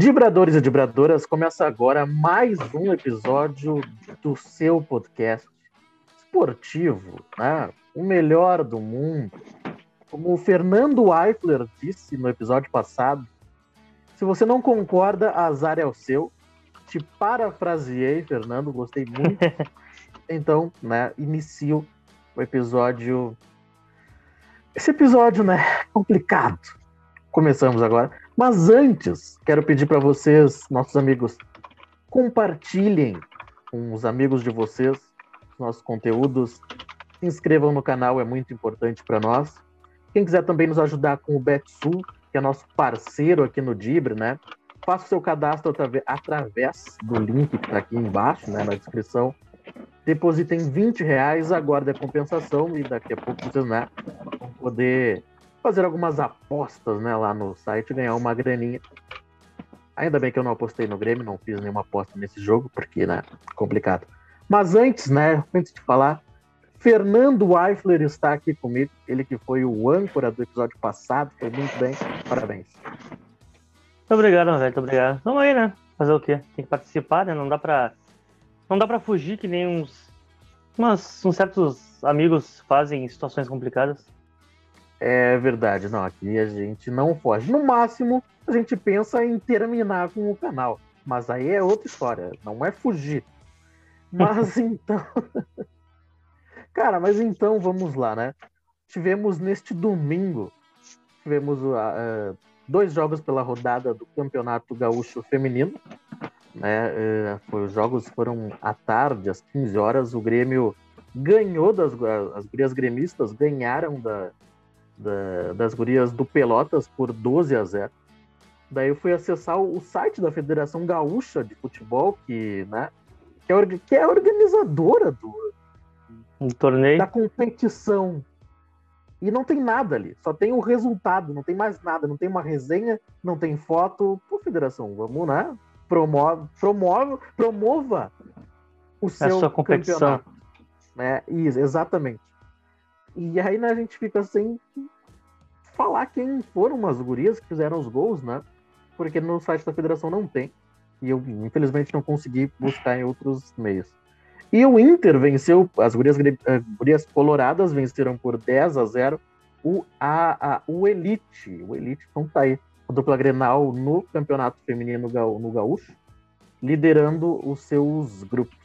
Dibradores e Dibradoras, começa agora mais um episódio do seu podcast esportivo, né? O melhor do mundo. Como o Fernando Eifler disse no episódio passado, se você não concorda, azar é o seu. Te parafraseei, Fernando, gostei muito. então, né, inicio o episódio. Esse episódio, né, complicado. Começamos agora. Mas antes, quero pedir para vocês, nossos amigos, compartilhem com os amigos de vocês os nossos conteúdos. Se inscrevam no canal, é muito importante para nós. Quem quiser também nos ajudar com o BetSul, que é nosso parceiro aqui no Dibre, né? Faça o seu cadastro através do link que está aqui embaixo, né, na descrição. Depositem 20 reais, aguarde a compensação e daqui a pouco vocês né, vão poder fazer algumas apostas né, lá no site ganhar uma graninha. Ainda bem que eu não apostei no Grêmio, não fiz nenhuma aposta nesse jogo, porque, né, complicado. Mas antes, né, antes de falar, Fernando Eifler está aqui comigo, ele que foi o âncora do episódio passado, foi muito bem, parabéns. Muito obrigado, velho, muito obrigado. Vamos aí, né, fazer o quê? Tem que participar, né, não dá pra, não dá pra fugir que nem uns, uns, uns certos amigos fazem em situações complicadas. É verdade, não, aqui a gente não foge. No máximo, a gente pensa em terminar com o canal. Mas aí é outra história, não é fugir. Mas então. Cara, mas então vamos lá, né? Tivemos neste domingo, tivemos uh, dois jogos pela rodada do Campeonato Gaúcho Feminino. Né? Uh, os jogos foram à tarde, às 15 horas. O Grêmio ganhou das as gurias gremistas, ganharam da, da, das gurias do Pelotas por 12 a 0. Daí eu fui acessar o site da Federação Gaúcha de Futebol, que, né, que, é, que é a organizadora do, um torneio da competição. E não tem nada ali, só tem o resultado, não tem mais nada, não tem uma resenha, não tem foto. Pô, Federação, vamos, né? Promove, promove, promova o seu a sua competição. campeonato. Né? Isso, exatamente. E aí, né, a gente fica sem falar quem foram as gurias que fizeram os gols, né? Porque no site da federação não tem. E eu, infelizmente, não consegui buscar em outros meios. E o Inter venceu, as gurias, uh, gurias coloradas venceram por 10 a 0 o, a, a, o Elite. O Elite, então tá aí. A dupla Grenal no campeonato feminino no Gaúcho, liderando os seus grupos.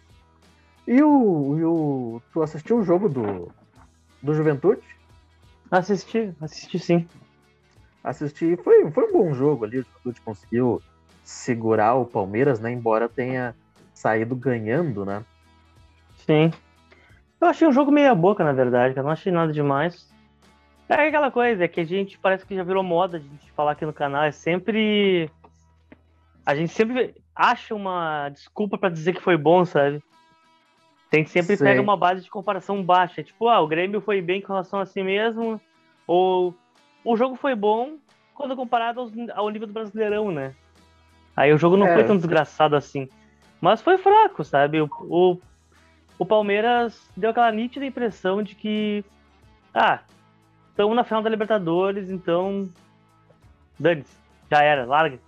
E o, e o tu assistiu o jogo do, do Juventude? Assisti, assisti sim. Assisti, foi, foi um bom jogo ali, o Juventude conseguiu segurar o Palmeiras, né? Embora tenha saído ganhando, né? Sim. Eu achei um jogo meia boca, na verdade, eu não achei nada demais. É aquela coisa, é que a gente parece que já virou moda de falar aqui no canal, é sempre. A gente sempre acha uma desculpa para dizer que foi bom, sabe? Tem que sempre pegar uma base de comparação baixa. Tipo, ah, o Grêmio foi bem com relação a si mesmo, ou o jogo foi bom quando comparado aos, ao nível do Brasileirão, né? Aí o jogo não é. foi tão desgraçado assim. Mas foi fraco, sabe? O, o, o Palmeiras deu aquela nítida impressão de que, ah, estamos na final da Libertadores, então dane-se, já era, larga.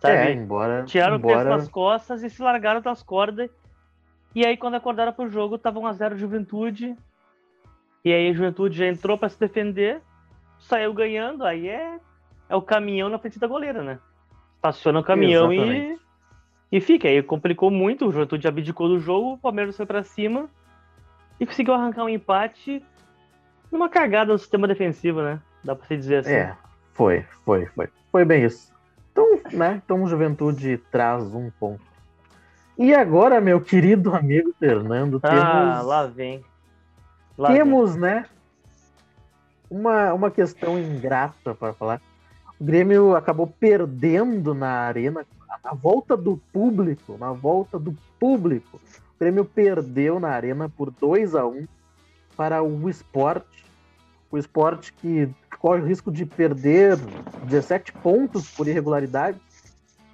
Sabe? É, embora. Tiraram embora... o peso das costas e se largaram das cordas e aí, quando acordaram pro jogo, tava 1x0 Juventude. E aí, a Juventude já entrou para se defender, saiu ganhando. Aí é, é o caminhão na frente da goleira, né? Estaciona o caminhão e, e fica. Aí complicou muito. O Juventude abdicou do jogo, o Palmeiras foi para cima e conseguiu arrancar um empate numa cagada no sistema defensivo, né? Dá pra se dizer assim. É, foi, foi, foi. Foi bem isso. Então, né? Então, Juventude traz um ponto e agora, meu querido amigo Fernando, ah, temos. Ah, lá vem. Lá temos, vem. né? Uma, uma questão ingrata para falar. O Grêmio acabou perdendo na arena, na volta do público, na volta do público. O Grêmio perdeu na arena por 2 a 1 para o esporte. O esporte que corre o risco de perder 17 pontos por irregularidade,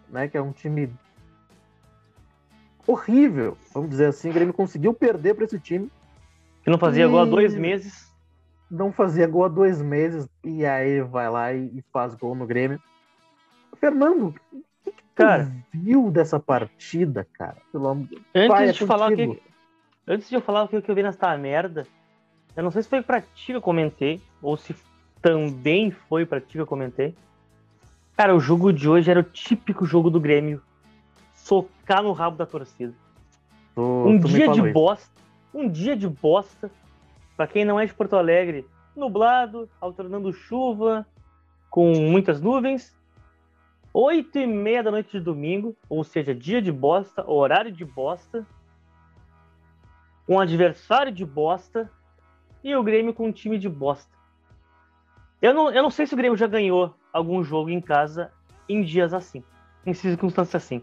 né? Que é um time horrível, vamos dizer assim. O Grêmio conseguiu perder para esse time. Que não fazia gol há dois meses. Não fazia gol há dois meses, e aí vai lá e, faz gol no Grêmio. Fernando, o que, que cara, viu dessa partida, cara? Pelo amor Antes Pai, de é falar que, antes de eu falar o que eu vi nessa merda, eu não sei se foi pra ti que eu comentei, ou se também foi pra ti que eu comentei. Cara, o jogo de hoje era o típico jogo do Grêmio. Socar no rabo da torcida. Tu, um tu dia de isso. bosta. Um dia de bosta. Pra quem não é de Porto Alegre, nublado, alternando chuva, com muitas nuvens. Oito e meia da noite de domingo, ou seja, dia de bosta, horário de bosta. Um adversário de bosta e o Grêmio com um time de bosta. Eu não, eu não sei se o Grêmio já ganhou algum jogo em casa em dias assim, em circunstâncias assim.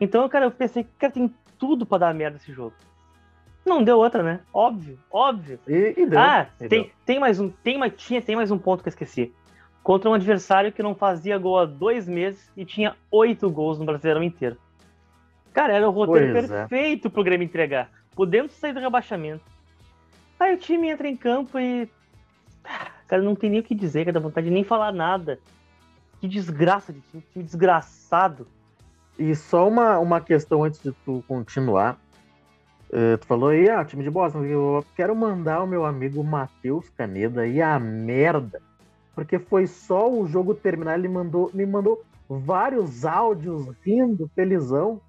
Então, cara, eu pensei que cara, tem tudo para dar merda esse jogo. Não deu outra, né? Óbvio, óbvio. E, e deu, ah, e tem, deu. tem mais um, tem mais, tinha, tem mais um ponto que eu esqueci. Contra um adversário que não fazia gol há dois meses e tinha oito gols no Brasileirão inteiro. Cara, era o roteiro pois é. perfeito é. pro Grêmio entregar. Podendo sair do rebaixamento Aí o time entra em campo e. Cara, não tem nem o que dizer, cara, dá vontade de nem falar nada. Que desgraça de time, time desgraçado. E só uma, uma questão antes de tu continuar. Uh, tu falou aí, ah, time de Boston. Eu quero mandar o meu amigo Matheus Caneda e a merda. Porque foi só o jogo terminar, ele mandou, me mandou vários áudios rindo, felizão.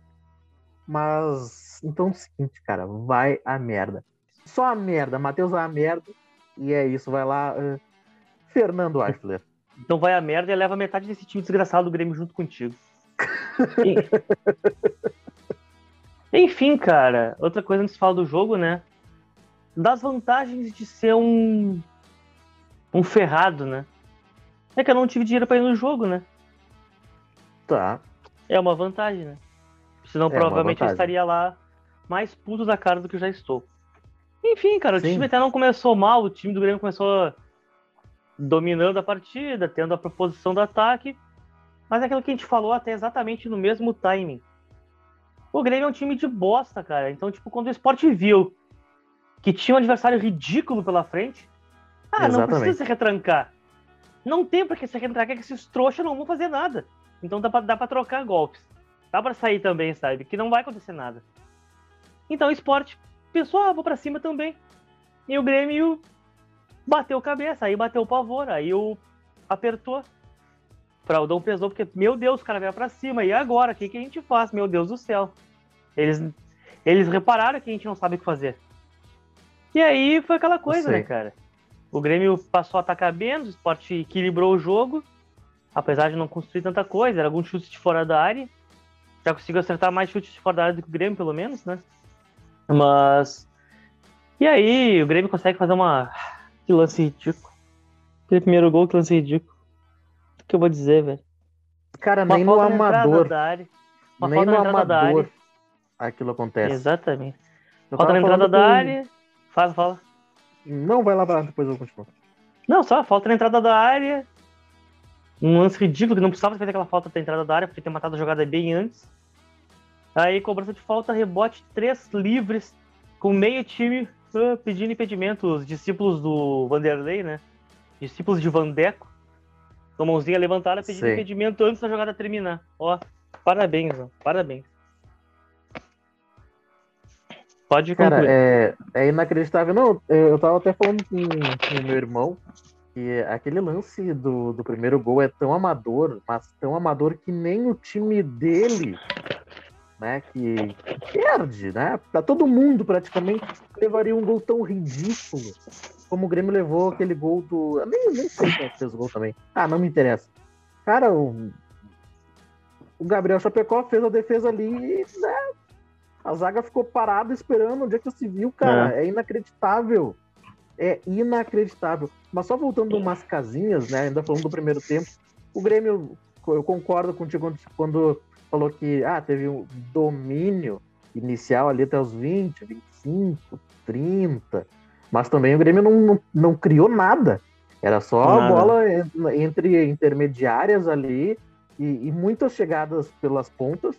Mas, então é o seguinte, cara, vai a merda. Só a merda. Matheus a merda. E é isso. Vai lá. Uh, Fernando Eichler. Então vai a merda e leva metade desse time desgraçado do Grêmio junto contigo. Enfim, cara. Outra coisa antes de falar do jogo, né? Das vantagens de ser um. Um ferrado, né? É que eu não tive dinheiro para ir no jogo, né? Tá. É uma vantagem, né? Senão é provavelmente eu estaria lá mais puto da cara do que eu já estou. Enfim, cara, o Sim. time até não começou mal, o time do Grêmio começou dominando a partida, tendo a proposição do ataque, mas é aquilo que a gente falou até exatamente no mesmo timing. O Grêmio é um time de bosta, cara. Então, tipo, quando o Sport viu que tinha um adversário ridículo pela frente, ah, exatamente. não precisa se retrancar. Não tem pra que se retrancar, que esses trouxas não vão fazer nada. Então dá pra, dá pra trocar golpes. Dá pra sair também, sabe? Que não vai acontecer nada. Então o Sport pensou, ah, vou pra cima também. E o Grêmio bateu cabeça, aí bateu o pavor, aí o apertou. Fraudão pesou, porque, meu Deus, o cara veio pra cima. E agora? O que, que a gente faz? Meu Deus do céu. Eles, eles repararam que a gente não sabe o que fazer. E aí foi aquela coisa, né, cara? O Grêmio passou a atacar bem, o esporte equilibrou o jogo, apesar de não construir tanta coisa, era alguns chutes de fora da área. Já conseguiu acertar mais chutes de fora da área do que o Grêmio, pelo menos, né? Mas. E aí, o Grêmio consegue fazer uma. Que lance ridículo. Aquele primeiro gol, que lance ridículo. O que eu vou dizer, velho? Cara, uma nem no amador. nem no amador aquilo acontece. Exatamente. Eu falta na entrada da com... área. Fala, fala. Não, vai lá, depois eu continuo. Não, só falta na entrada da área. Um lance ridículo que não precisava fazer aquela falta da entrada da área, porque ter matado a jogada bem antes. Aí, cobrança de falta, rebote, três livres, com meio time uh, pedindo impedimento. Os discípulos do Vanderlei, né? Discípulos de Vandeco. Com a mãozinha levantada, pedindo impedimento antes da jogada terminar. Ó, parabéns, ó, parabéns. Pode concluir. Cara, é, é inacreditável. Não, eu tava até falando com o meu irmão que aquele lance do, do primeiro gol é tão amador, mas tão amador que nem o time dele né, que perde, né? Pra todo mundo praticamente levaria um gol tão ridículo como o Grêmio levou aquele gol do. Eu nem, nem sei quem fez o gol também. Ah, não me interessa. Cara, o, o Gabriel Chapecó fez a defesa ali e né, a zaga ficou parada esperando onde é que se viu, cara. É. é inacreditável. É inacreditável. Mas só voltando umas casinhas, né? Ainda falando do primeiro tempo, o Grêmio, eu concordo contigo quando falou que ah, teve um domínio inicial ali até os 20, 25, 30, mas também o Grêmio não, não, não criou nada. Era só nada. a bola entre intermediárias ali e, e, muitas chegadas pelas pontas,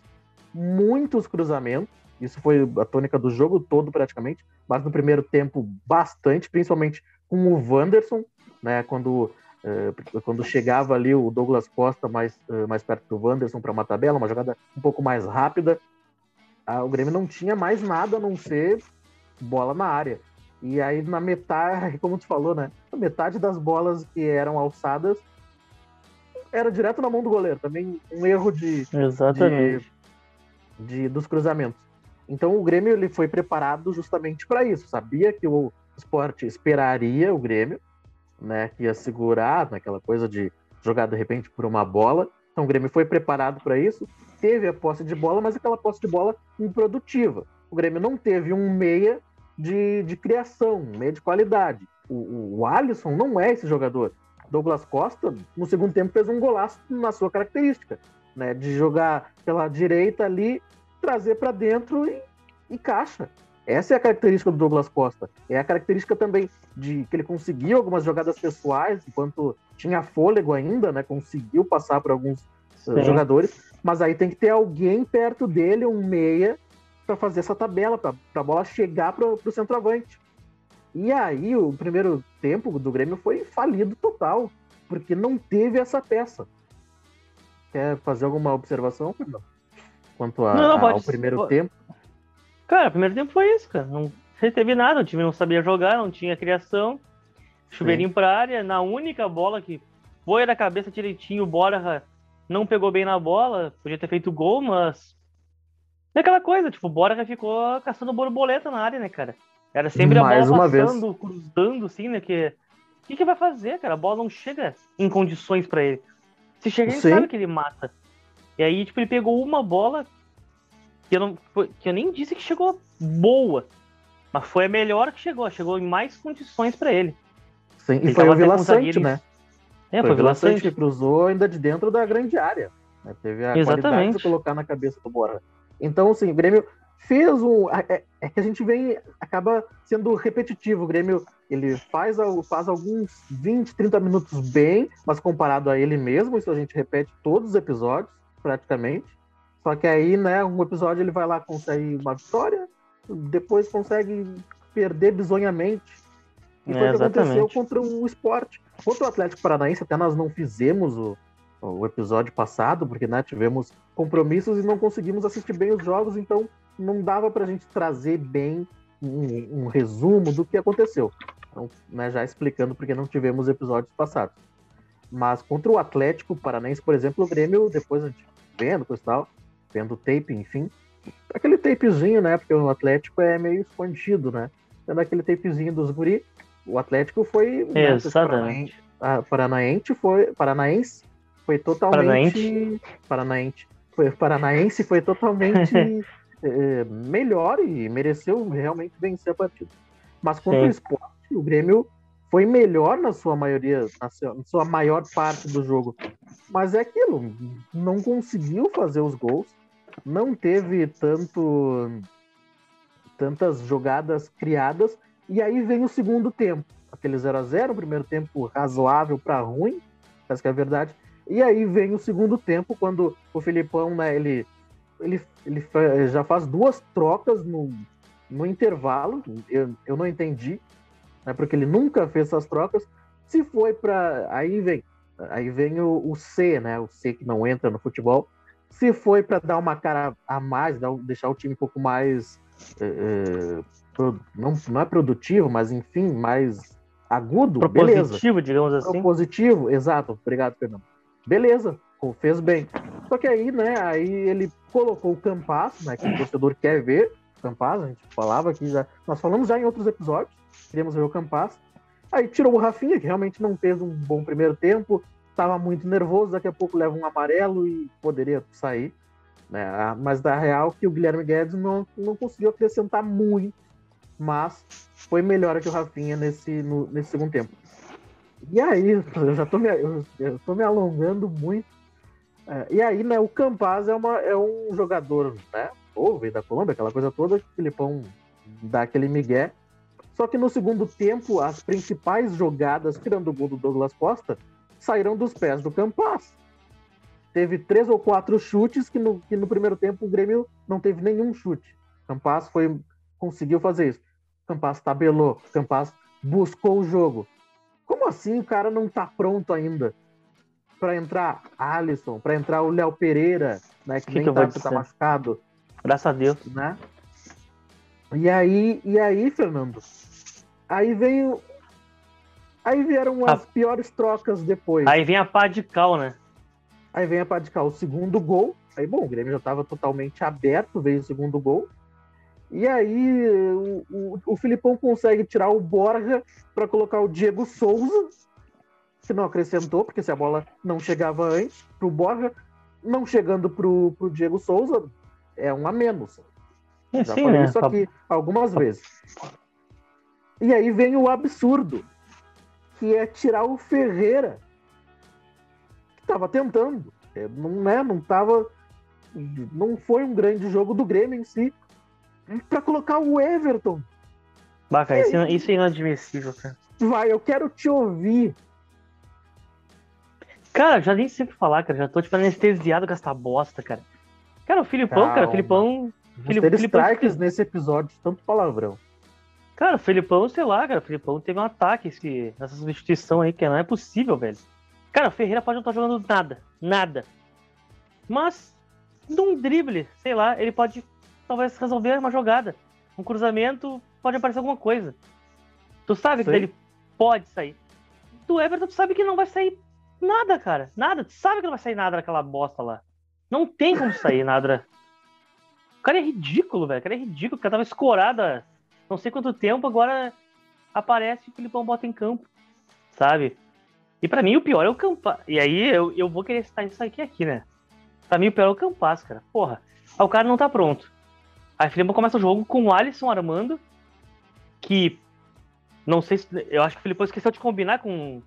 muitos cruzamentos. Isso foi a tônica do jogo todo praticamente, mas no primeiro tempo bastante, principalmente com o Wanderson, né? Quando Uh, quando chegava ali o Douglas Costa mais, uh, mais perto do Wanderson para uma tabela, uma jogada um pouco mais rápida, uh, o Grêmio não tinha mais nada a não ser bola na área. E aí na metade, como tu falou, né? Metade das bolas que eram alçadas era direto na mão do goleiro. Também um erro de, Exatamente. de, de dos cruzamentos. Então o Grêmio ele foi preparado justamente para isso. Sabia que o esporte esperaria o Grêmio né, que ia segurar naquela coisa de jogar de repente por uma bola. Então o Grêmio foi preparado para isso, teve a posse de bola, mas aquela posse de bola improdutiva. O Grêmio não teve um meia de, de criação, um meia de qualidade. O, o Alisson não é esse jogador. Douglas Costa, no segundo tempo, fez um golaço na sua característica, né, de jogar pela direita ali, trazer para dentro e, e caixa. Essa é a característica do Douglas Costa. É a característica também de que ele conseguiu algumas jogadas pessoais, enquanto tinha fôlego ainda, né? Conseguiu passar por alguns uh, jogadores, mas aí tem que ter alguém perto dele, um meia, para fazer essa tabela, para a bola chegar para o centroavante. E aí o primeiro tempo do Grêmio foi falido total, porque não teve essa peça. Quer fazer alguma observação, Fernando? Quanto a, não, não, ao primeiro pode. tempo? Cara, o primeiro tempo foi isso, cara. Não teve nada, o time não sabia jogar, não tinha criação. Chuveirinho pra área, na única bola que foi da cabeça direitinho, o Borja não pegou bem na bola, podia ter feito gol, mas. É aquela coisa, tipo, o Borja ficou caçando borboleta na área, né, cara? Era sempre Mais a bola passando, vez. cruzando, assim, né? Que... O que, que vai fazer, cara? A bola não chega em condições para ele. Se chegar, ele sabe que ele mata. E aí, tipo, ele pegou uma bola, que eu, não, que eu nem disse que chegou boa, mas foi a melhor que chegou, chegou em mais condições para ele. Sim, ele e foi o Vila Sante, né? É, foi, foi o Vila Sante cruzou ainda de dentro da grande área. Né? Teve a Exatamente. qualidade de colocar na cabeça do Bora. Então, assim, o Grêmio fez um. É, é, que a gente vem. acaba sendo repetitivo. O Grêmio ele faz, faz alguns 20, 30 minutos bem, mas comparado a ele mesmo, isso a gente repete todos os episódios, praticamente. Só que aí, né, um episódio ele vai lá, consegue uma vitória, depois consegue perder bizonhamente. E foi o que aconteceu contra o esporte. Contra o Atlético Paranaense, até nós não fizemos o, o episódio passado, porque né, tivemos compromissos e não conseguimos assistir bem os jogos, então não dava para a gente trazer bem um, um, resumo do que aconteceu. Então, né, já explicando porque não tivemos episódios passados. Mas contra o Atlético Paranaense, por exemplo, o Grêmio, depois a gente vendo, coisa e tal, vendo tape, enfim. Aquele tapezinho, né? Porque o Atlético é meio escondido, né? Tendo aquele tapezinho dos guri, o Atlético foi. Né, Exatamente. Né, Paranaense foi. Paranaense foi totalmente. Paranaense. Foi, Paranaense foi totalmente é, melhor e mereceu realmente vencer a partida. Mas contra Sim. o esporte, o Grêmio foi melhor na sua maioria, na sua, maior parte do jogo. Mas é aquilo, não conseguiu fazer os gols não teve tanto tantas jogadas criadas e aí vem o segundo tempo, aquele 0 a 0, o primeiro tempo razoável para ruim, essa que é a verdade. E aí vem o segundo tempo quando o Filipão, né, ele ele, ele já faz duas trocas no, no intervalo, eu, eu não entendi, né, porque ele nunca fez essas trocas. Se foi para aí vem aí vem o, o C, né, o C que não entra no futebol, se foi para dar uma cara a mais, deixar o time um pouco mais. É, é não, não é produtivo, mas enfim, mais agudo, Propositivo, beleza. digamos assim. Propositivo, exato. Obrigado, Fernando. Beleza, fez bem. Só que aí, né, aí ele colocou o Campas, né, que o torcedor quer ver, Campas, a gente falava aqui já, nós falamos já em outros episódios, queríamos ver o Campas. Aí tirou o Rafinha, que realmente não fez um bom primeiro tempo, estava muito nervoso, daqui a pouco leva um amarelo e poderia sair. Né? Mas da real que o Guilherme Guedes não, não conseguiu acrescentar muito, mas foi melhor que o Rafinha nesse, no, nesse segundo tempo. E aí, eu já tô me, eu, eu tô me alongando muito. É, e aí, né, o Campaz é, uma, é um jogador, né, novo, da Colômbia, aquela coisa toda, o Filipão dá aquele migué. Só que no segundo tempo, as principais jogadas, tirando o gol do Douglas Costa, saíram dos pés do Campas. Teve três ou quatro chutes que no, que no primeiro tempo o Grêmio não teve nenhum chute. Campas foi conseguiu fazer isso. Campas tabelou, Campas buscou o jogo. Como assim o cara não tá pronto ainda? Para entrar Alisson, para entrar o Léo Pereira, né? Que, que nem que tá, tá machucado. Graças a Deus. Né? E aí, e aí, Fernando? Aí veio. Aí vieram as piores trocas depois. Aí vem a pá de cal, né? Aí vem a pá de cal, o segundo gol. Aí, bom, o Grêmio já estava totalmente aberto, veio o segundo gol. E aí o, o, o Filipão consegue tirar o Borja para colocar o Diego Souza, que não acrescentou, porque se a bola não chegava antes pro Borja, não chegando pro, pro Diego Souza, é um a menos. É, Já sim, falei né? isso aqui algumas vezes. E aí vem o absurdo, que é tirar o Ferreira, que estava tentando. É, não, né, não tava. Não foi um grande jogo do Grêmio em si, para colocar o Everton. Baca, isso, é isso é inadmissível, cara. Vai, eu quero te ouvir. Cara, já nem sei o que falar, cara. Já tô tipo anestesiado com essa bosta, cara. Cara, o Filipão, Calma. cara, o Filipão. Filip, ter Filipão, strikes nesse episódio, tanto palavrão. Cara, o Felipão, sei lá, cara, o Felipão teve um ataque esse, nessa substituição aí, que não é possível, velho. Cara, o Ferreira pode não estar jogando nada, nada. Mas, num drible, sei lá, ele pode talvez resolver uma jogada. Um cruzamento, pode aparecer alguma coisa. Tu sabe que ele pode sair. Do Everton, tu sabe que não vai sair nada, cara. Nada. Tu sabe que não vai sair nada daquela bosta lá. Não tem como sair nada. O cara é ridículo, velho. O cara é ridículo. O cara tava escorado há não sei quanto tempo, agora aparece e o Filipão bota em campo. Sabe? E para mim o pior é o Campas. E aí eu, eu vou querer citar isso aqui, aqui, né? Pra mim o pior é o Campas, cara. Porra. O cara não tá pronto. Aí Filipão começa o jogo com o Alisson armando, que não sei se. Eu acho que o Filipão esqueceu de combinar com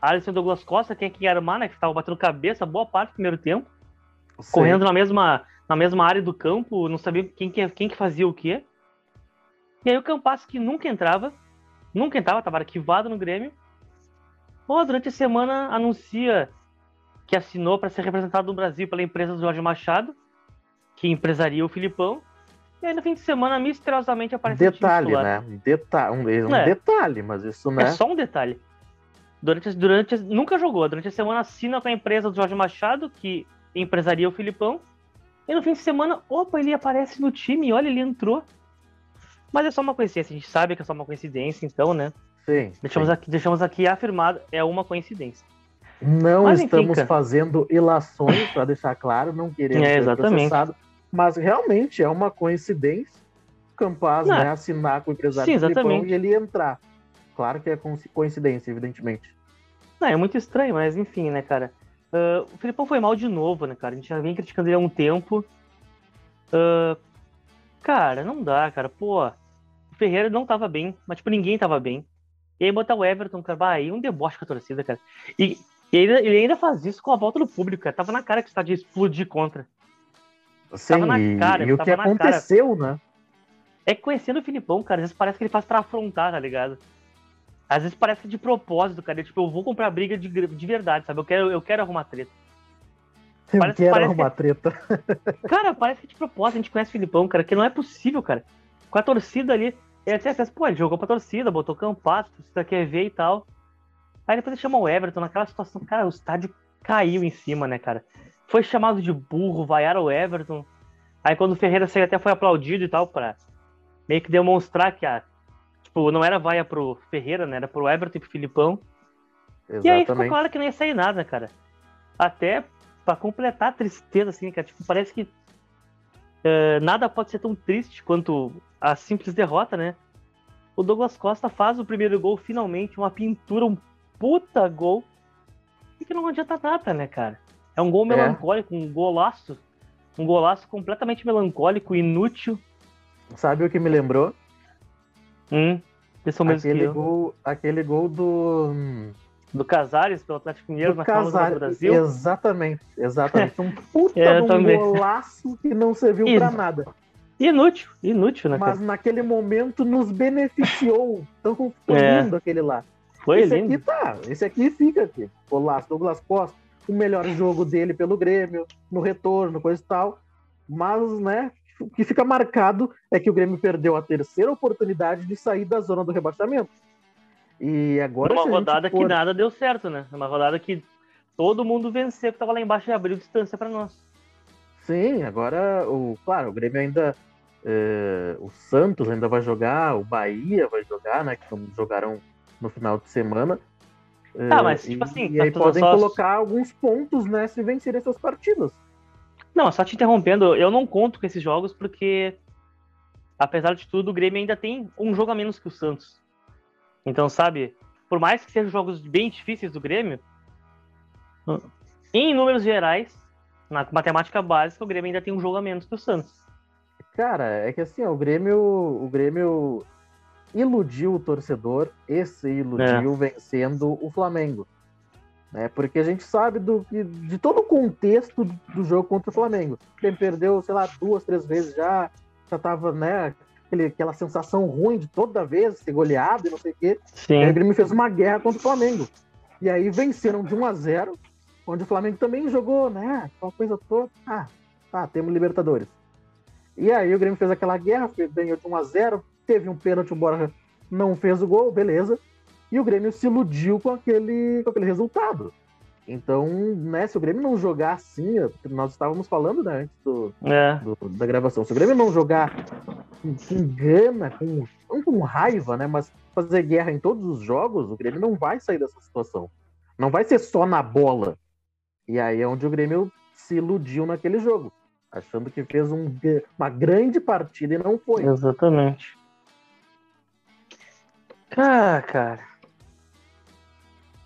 Alisson e Douglas Costa, quem é que ia armar, né? Que tava batendo cabeça boa parte do primeiro tempo. Sim. Correndo na mesma, na mesma área do campo, não sabia quem que, quem que fazia o quê. E aí o Campas, que nunca entrava, nunca entrava, tava arquivado no Grêmio. Pô, durante a semana anuncia que assinou para ser representado no Brasil pela empresa do Jorge Machado, que empresaria o Filipão. E aí no fim de semana, misteriosamente, aparece Detalhe, né? Deta um, um é. detalhe, mas isso não é... é só um detalhe. Durante, durante, nunca jogou. Durante a semana assina com a empresa do Jorge Machado, que empresaria o Filipão. E no fim de semana, opa, ele aparece no time, olha, ele entrou. Mas é só uma coincidência, a gente sabe que é só uma coincidência, então, né? Sim. Deixamos, sim. Aqui, deixamos aqui afirmado, é uma coincidência. Não Mas, estamos enfim, fazendo ilações, para deixar claro, não queremos é, exatamente. ser processado mas realmente é uma coincidência o Campaz né, assinar com o empresário Sim, Filipão e ele entrar. Claro que é coincidência, evidentemente. Não, é muito estranho, mas enfim, né, cara? Uh, o Filipão foi mal de novo, né, cara? A gente já vem criticando ele há um tempo. Uh, cara, não dá, cara. Pô, o Ferreira não tava bem, mas, tipo, ninguém tava bem. E aí botar o Everton, cara, bah, aí um deboche com a torcida, cara. E, e ele, ele ainda faz isso com a volta do público, cara. Tava na cara que está de explodir contra. Sim, tava na cara, e o que aconteceu, cara. né? É que conhecendo o Filipão, cara, às vezes parece que ele faz pra afrontar, tá ligado? Às vezes parece de propósito, cara. Tipo, eu vou comprar briga de, de verdade, sabe? Eu quero, eu quero arrumar treta. Eu parece, quero parece arrumar que... treta. Cara, parece que de propósito a gente conhece o Filipão, cara, que não é possível, cara. Com a torcida ali, ele até pensa, pô, ele jogou pra torcida, botou campato, torcida quer ver e tal. Aí depois ele chama o Everton naquela situação, cara, o estádio caiu em cima, né, cara? Foi chamado de burro, vaiaram o Everton. Aí quando o Ferreira saiu até foi aplaudido e tal, pra meio que demonstrar que a. Tipo, não era vaia pro Ferreira, né? Era pro Everton e pro Filipão. Exatamente. E aí ficou claro que não ia sair nada, cara. Até para completar a tristeza, assim, cara. Tipo, parece que uh, nada pode ser tão triste quanto a simples derrota, né? O Douglas Costa faz o primeiro gol finalmente, uma pintura, um puta gol. E que não adianta nada, né, cara? É um gol é. melancólico, é. um golaço. Um golaço completamente melancólico, inútil. Sabe o que me lembrou? Hum, mesmo aquele gol, aquele gol do do Casares pelo Atlético Mineiro do na Casares, do Brasil. Exatamente, exatamente. Um puta é, um golaço que não serviu para nada. Inútil, inútil, né? Mas cara? naquele momento nos beneficiou. Então foi é. lindo aquele lá. Foi esse lindo. aqui tá, esse aqui fica aqui. Golaço, Douglas Costa o melhor jogo dele pelo Grêmio, no retorno, coisa e tal. Mas, né, o que fica marcado é que o Grêmio perdeu a terceira oportunidade de sair da zona do rebaixamento. E agora. Uma rodada for... que nada deu certo, né? Uma rodada que todo mundo venceu, que tava lá embaixo e abriu distância para nós. Sim, agora, o, claro, o Grêmio ainda. É, o Santos ainda vai jogar, o Bahia vai jogar, né? Que jogaram no final de semana. Ah, mas, tipo assim. E, aí podem só... colocar alguns pontos, né? Se vencerem essas partidas. Não, só te interrompendo, eu não conto com esses jogos porque, apesar de tudo, o Grêmio ainda tem um jogo a menos que o Santos. Então, sabe, por mais que sejam jogos bem difíceis do Grêmio, em números gerais, na matemática básica, o Grêmio ainda tem um jogo a menos que o Santos. Cara, é que assim, o Grêmio, o Grêmio iludiu o torcedor e se iludiu é. vencendo o Flamengo. Né? Porque a gente sabe do, de todo o contexto do jogo contra o Flamengo. Quem perdeu, sei lá, duas, três vezes já, já tava, né, aquele, aquela sensação ruim de toda vez ser goleado e não sei o quê. Sim. E o Grêmio fez uma guerra contra o Flamengo. E aí venceram de 1 a 0 onde o Flamengo também jogou, né? Aquela coisa toda. Ah, tá, temos Libertadores. E aí o Grêmio fez aquela guerra, ganhou de 1 a 0 teve um pênalti, o Borja não fez o gol, beleza. E o Grêmio se iludiu com aquele, com aquele resultado. Então, né, se o Grêmio não jogar assim, nós estávamos falando né, antes do, é. do, da gravação, se o Grêmio não jogar com, com gana, com, não com raiva, né, mas fazer guerra em todos os jogos, o Grêmio não vai sair dessa situação. Não vai ser só na bola. E aí é onde o Grêmio se iludiu naquele jogo, achando que fez um, uma grande partida e não foi. Exatamente. Ah, cara.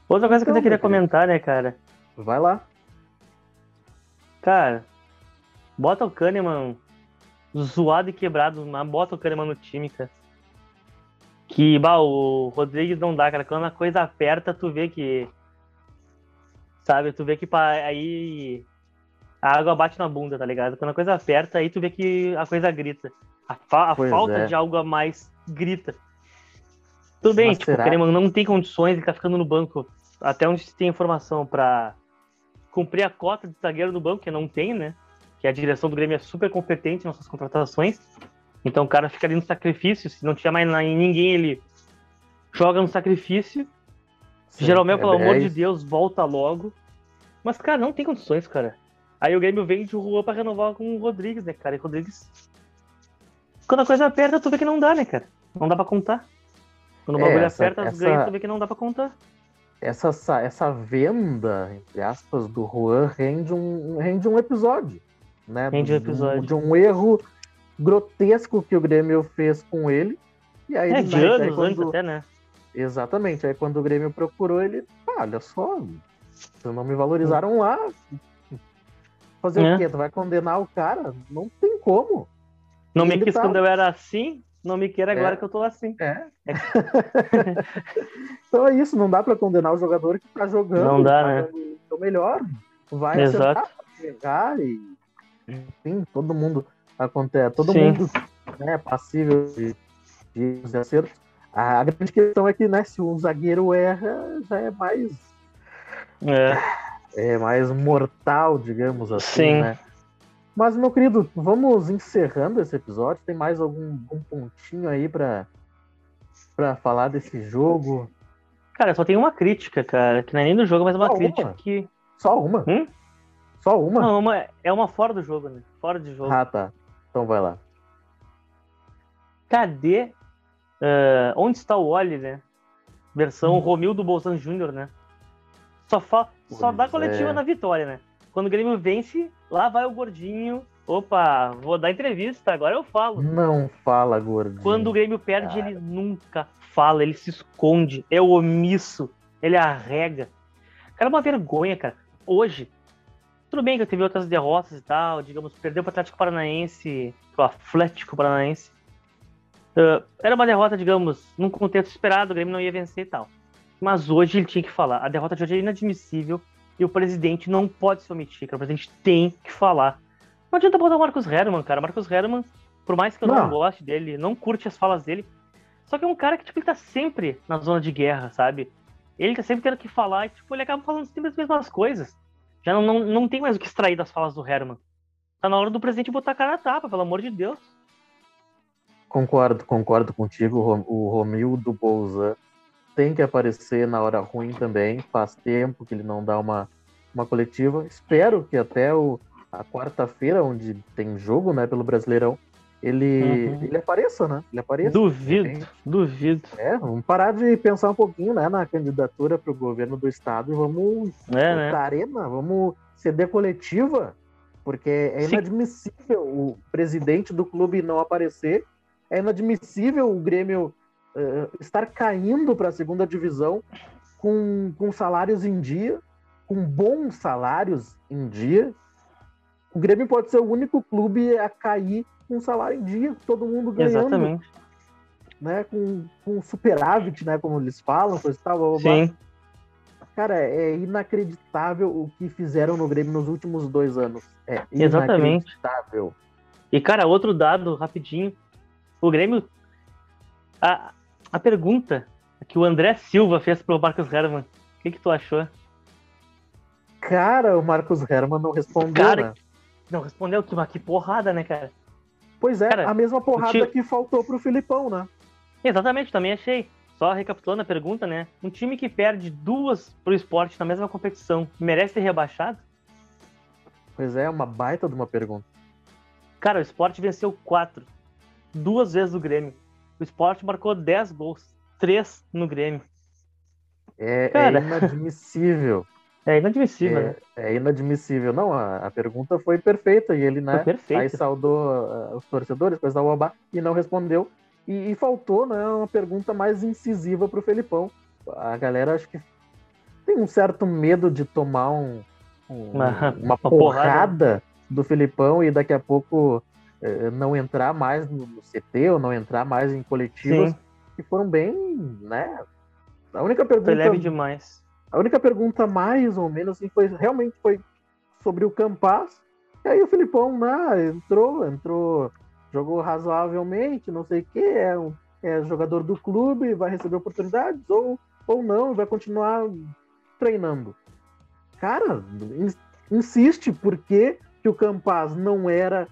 Outra coisa então, que eu então, queria comentar, né, cara? Vai lá. Cara, bota o Kahneman zoado e quebrado, mas bota o Kahneman no time, cara. Que, bah, o Rodrigues não dá, cara. Quando a coisa aperta, tu vê que. Sabe, tu vê que aí a água bate na bunda, tá ligado? Quando a coisa aperta, aí tu vê que a coisa grita. A, fa a falta é. de algo a mais grita. Tudo bem, tipo, será? o não tem condições de ficar ficando no banco até onde se tem informação para cumprir a cota de zagueiro no banco, que não tem, né? Que a direção do Grêmio é super competente nas suas contratações. Então o cara fica ali no sacrifício. Se não tiver mais ninguém, ele joga no sacrifício. Sim, Jeromel, é pelo amor de Deus, volta logo. Mas, cara, não tem condições, cara. Aí o Grêmio vende o Juan pra renovar com o Rodrigues, né, cara? E o Rodrigues. Quando a coisa aperta, tu vê que não dá, né, cara? Não dá pra contar. Quando o bagulho é, acerta as essa, ganhas, tu vê que não dá pra contar. Essa, essa venda, entre aspas, do Juan rende um, rende um episódio. Né? Rende um episódio. De, de um erro grotesco que o Grêmio fez com ele. E aí, é, de anos aí, quando... antes até, né? Exatamente. Aí quando o Grêmio procurou ele, ah, olha só, vocês não me valorizaram lá. Fazer é. o quê? Tu vai condenar o cara? Não tem como. Não me quis tá... quando eu era assim, não me queira agora é. que eu tô assim. É. é. então é isso, não dá para condenar o jogador que tá jogando. Não dá, né? O melhor. Vai Exato. acertar, pegar e. Enfim, todo mundo acontece. Todo Sim. mundo né, é passível de, de acertos. A grande questão é que, né, se um zagueiro erra, já é mais. É. É mais mortal, digamos assim, Sim. né? Mas, meu querido, vamos encerrando esse episódio. Tem mais algum, algum pontinho aí para para falar desse jogo? Cara, só tem uma crítica, cara, que não é nem do jogo, mas uma só crítica uma? que. Só uma? Hum? Só uma? Não, uma, é uma fora do jogo, né? Fora de jogo. Ah, tá. Então vai lá. Cadê? Uh, onde está o Oli, né? Versão hum. Romildo Bolzan Júnior, né? Só, fa... só dá coletiva é. na vitória, né? Quando o Grêmio vence, lá vai o gordinho. Opa, vou dar entrevista, agora eu falo. Não fala, gordinho. Quando o Grêmio perde, cara. ele nunca fala, ele se esconde, é omisso, ele arrega. Cara, é uma vergonha, cara. Hoje, tudo bem que eu teve outras derrotas e tal, digamos, perdeu para o Atlético Paranaense, pro Atlético Paranaense. Uh, era uma derrota, digamos, num contexto esperado, o Grêmio não ia vencer e tal. Mas hoje ele tinha que falar. A derrota de hoje é inadmissível. E o presidente não pode se omitir, cara. O presidente tem que falar. Não adianta botar o Marcos Herman, cara. Marcos Herman, por mais que eu não, não goste dele, não curte as falas dele. Só que é um cara que, tipo, ele tá sempre na zona de guerra, sabe? Ele tá sempre tendo que falar e, tipo, ele acaba falando sempre as mesmas coisas. Já não, não, não tem mais o que extrair das falas do Herman. Tá na hora do presidente botar a cara na tapa, pelo amor de Deus. Concordo, concordo contigo. O Romildo Bolzan tem que aparecer na hora ruim também. Faz tempo que ele não dá uma, uma coletiva. Espero que até o, a quarta-feira, onde tem jogo né, pelo Brasileirão, ele, uhum. ele apareça, né? Ele apareça. Duvido, duvido. É, vamos parar de pensar um pouquinho né, na candidatura para o governo do estado e vamos é, né? arena, vamos ceder coletiva, porque é inadmissível Sim. o presidente do clube não aparecer, é inadmissível o Grêmio uh, estar caindo para a segunda divisão com, com salários em dia, com bons salários em dia. O Grêmio pode ser o único clube a cair com salário em dia, todo mundo ganhando. Exatamente. Né, com, com superávit, né, como eles falam, coisa e tal, blá, blá, Sim. Cara, é inacreditável o que fizeram no Grêmio nos últimos dois anos. É inacreditável. E, cara, outro dado, rapidinho. O Grêmio. A, a pergunta que o André Silva fez pro Marcos Herman. O que, que tu achou? Cara, o Marcos Herman não respondeu. Cara, né? não respondeu que, que porrada, né, cara? Pois é, cara, a mesma porrada que faltou pro Filipão, né? Exatamente, também achei. Só recapitulando a pergunta, né? Um time que perde duas pro esporte na mesma competição merece ser rebaixado? Pois é, uma baita de uma pergunta. Cara, o esporte venceu quatro. Duas vezes o Grêmio. O esporte marcou dez gols. Três no Grêmio. É, é Cara... é inadmissível. É inadmissível, é, né? É inadmissível. Não, a, a, pergunta foi perfeita e ele, né? Aí saudou uh, os torcedores, coisa da Uabá, e não respondeu. E, e, faltou, né, uma pergunta mais incisiva pro Felipão. A galera acho que tem um certo medo de tomar um, um, uma, uma, porrada, porrada do Felipão e daqui a pouco não entrar mais no, CT ou não entrar mais em coletivas Sim. que foram bem, né? A única pergunta. Foi leve demais a única pergunta, mais ou menos, assim, foi realmente foi sobre o Campas. E aí o Filipão né, entrou, entrou, jogou razoavelmente, não sei o que, é, um, é jogador do clube, vai receber oportunidades, ou, ou não, vai continuar treinando. Cara, insiste porque que o Campas não era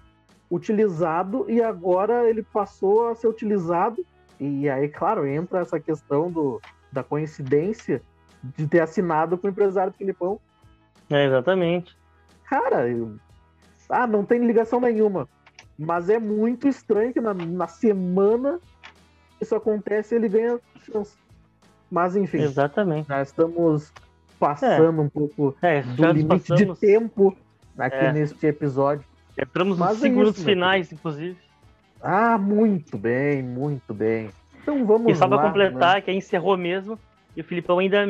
utilizado e agora ele passou a ser utilizado. E aí, claro, entra essa questão do, da coincidência de ter assinado com o empresário do Filipão. É, exatamente. Cara, eu... ah, não tem ligação nenhuma. Mas é muito estranho que na, na semana isso acontece ele ganha chance. Mas enfim. Exatamente. Nós estamos passando é. um pouco é, do limite passamos... de tempo aqui é. neste episódio. Entramos nos segundos é finais, inclusive. Ah, muito bem, muito bem. Então vamos E só para completar, né? que encerrou mesmo, e o Filipão ainda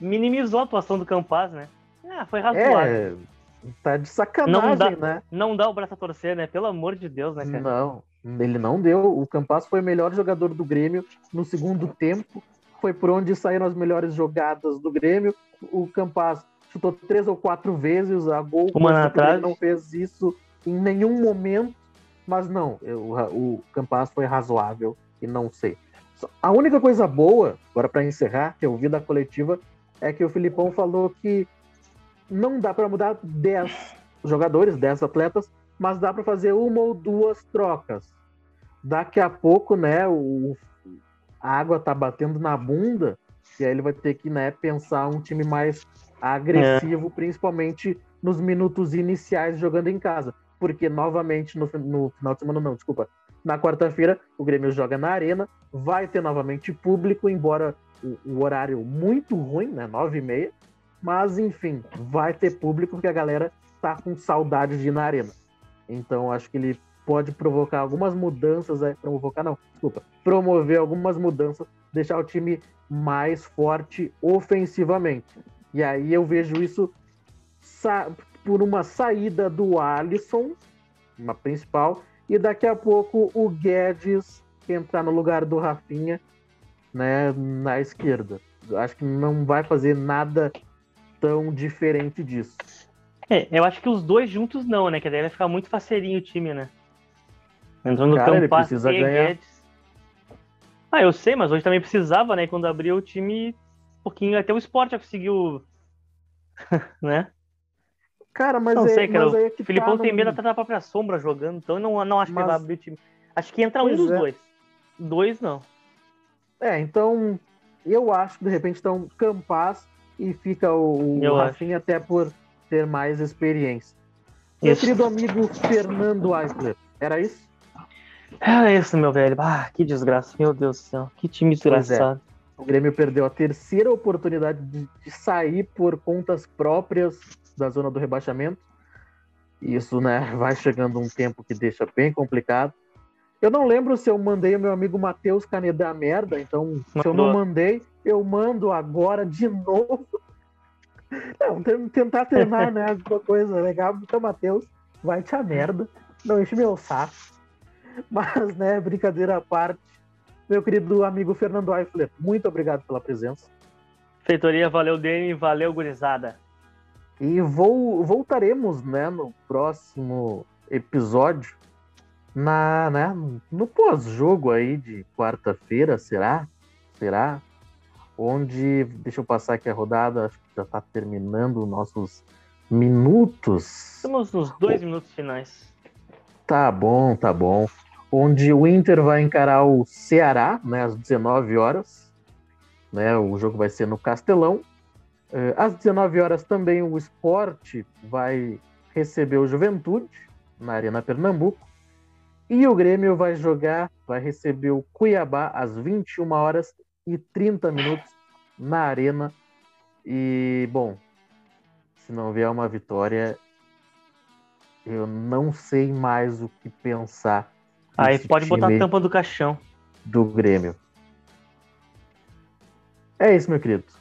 minimizou a atuação do Campaz, né? Ah, foi razoável. É, tá de sacanagem, não dá, né? Não dá o braço a torcer, né? Pelo amor de Deus, né, cara? Não, ele não deu. O Campaz foi o melhor jogador do Grêmio no segundo tempo. Foi por onde saíram as melhores jogadas do Grêmio. O Campaz chutou três ou quatro vezes a gol. Uma atrás. não fez isso em nenhum momento. Mas não, o, o Campaz foi razoável e não sei. A única coisa boa, agora para encerrar, que eu vi da coletiva, é que o Filipão falou que não dá para mudar 10 jogadores, 10 atletas, mas dá para fazer uma ou duas trocas. Daqui a pouco, né, o, a água tá batendo na bunda, e aí ele vai ter que, né, pensar um time mais agressivo, é. principalmente nos minutos iniciais jogando em casa. Porque, novamente, no, no final de semana, não, desculpa, na quarta-feira, o Grêmio joga na Arena, vai ter novamente público, embora o, o horário muito ruim, né? Nove e meia. Mas, enfim, vai ter público porque a galera tá com saudade de ir na Arena. Então, acho que ele pode provocar algumas mudanças, é, provocar não, desculpa, promover algumas mudanças, deixar o time mais forte ofensivamente. E aí eu vejo isso por uma saída do Alisson, uma principal, e daqui a pouco o Guedes entrar no lugar do Rafinha, né, na esquerda. Acho que não vai fazer nada tão diferente disso. É, eu acho que os dois juntos não, né? Que daí vai ficar muito faceirinho o time, né? Entrando no Cara, campo, ele precisa ganhar. Guedes. Ah, eu sei, mas hoje também precisava, né? Quando abriu o time, um pouquinho, até o esporte já conseguiu, né? Cara, mas não é, sei, cara. É que o Filipão tá, tem medo até da própria sombra jogando, então eu não, não acho mas... que ele vai abrir o time. Acho que entra um dos é. dois. Dois não. É, então Eu acho que de repente estão Campas e fica o, o Rafinha até por ter mais experiência. Meu querido amigo Fernando Eisler, era isso? Era isso, meu velho. Ah, que desgraça, meu Deus do céu. Que time é. desgraçado. É. O Grêmio perdeu a terceira oportunidade de, de sair por contas próprias da zona do rebaixamento. Isso, né, vai chegando um tempo que deixa bem complicado. Eu não lembro se eu mandei o meu amigo Matheus Caneda a merda, então Mandou. se eu não mandei, eu mando agora de novo. Não, tentar treinar, né? Alguma coisa legal. Então, Matheus, vai te a merda. Não enche meu saco. Mas, né, brincadeira à parte. Meu querido amigo Fernando Eifler, muito obrigado pela presença. Feitoria, valeu, Dani, valeu, gurizada. E vou, voltaremos, né, no próximo episódio, na, né, no pós-jogo aí de quarta-feira, será? Será? Onde, deixa eu passar aqui a rodada, acho que já está terminando nossos minutos. Estamos nos dois oh. minutos finais. Tá bom, tá bom onde o Inter vai encarar o Ceará, né, às 19 horas. Né, o jogo vai ser no Castelão. Uh, às 19 horas também o Esporte vai receber o Juventude na Arena Pernambuco. E o Grêmio vai jogar, vai receber o Cuiabá às 21 horas e 30 minutos na Arena. E, bom, se não vier uma vitória, eu não sei mais o que pensar Aí pode botar a tampa do caixão. Do Grêmio. É isso, meu querido.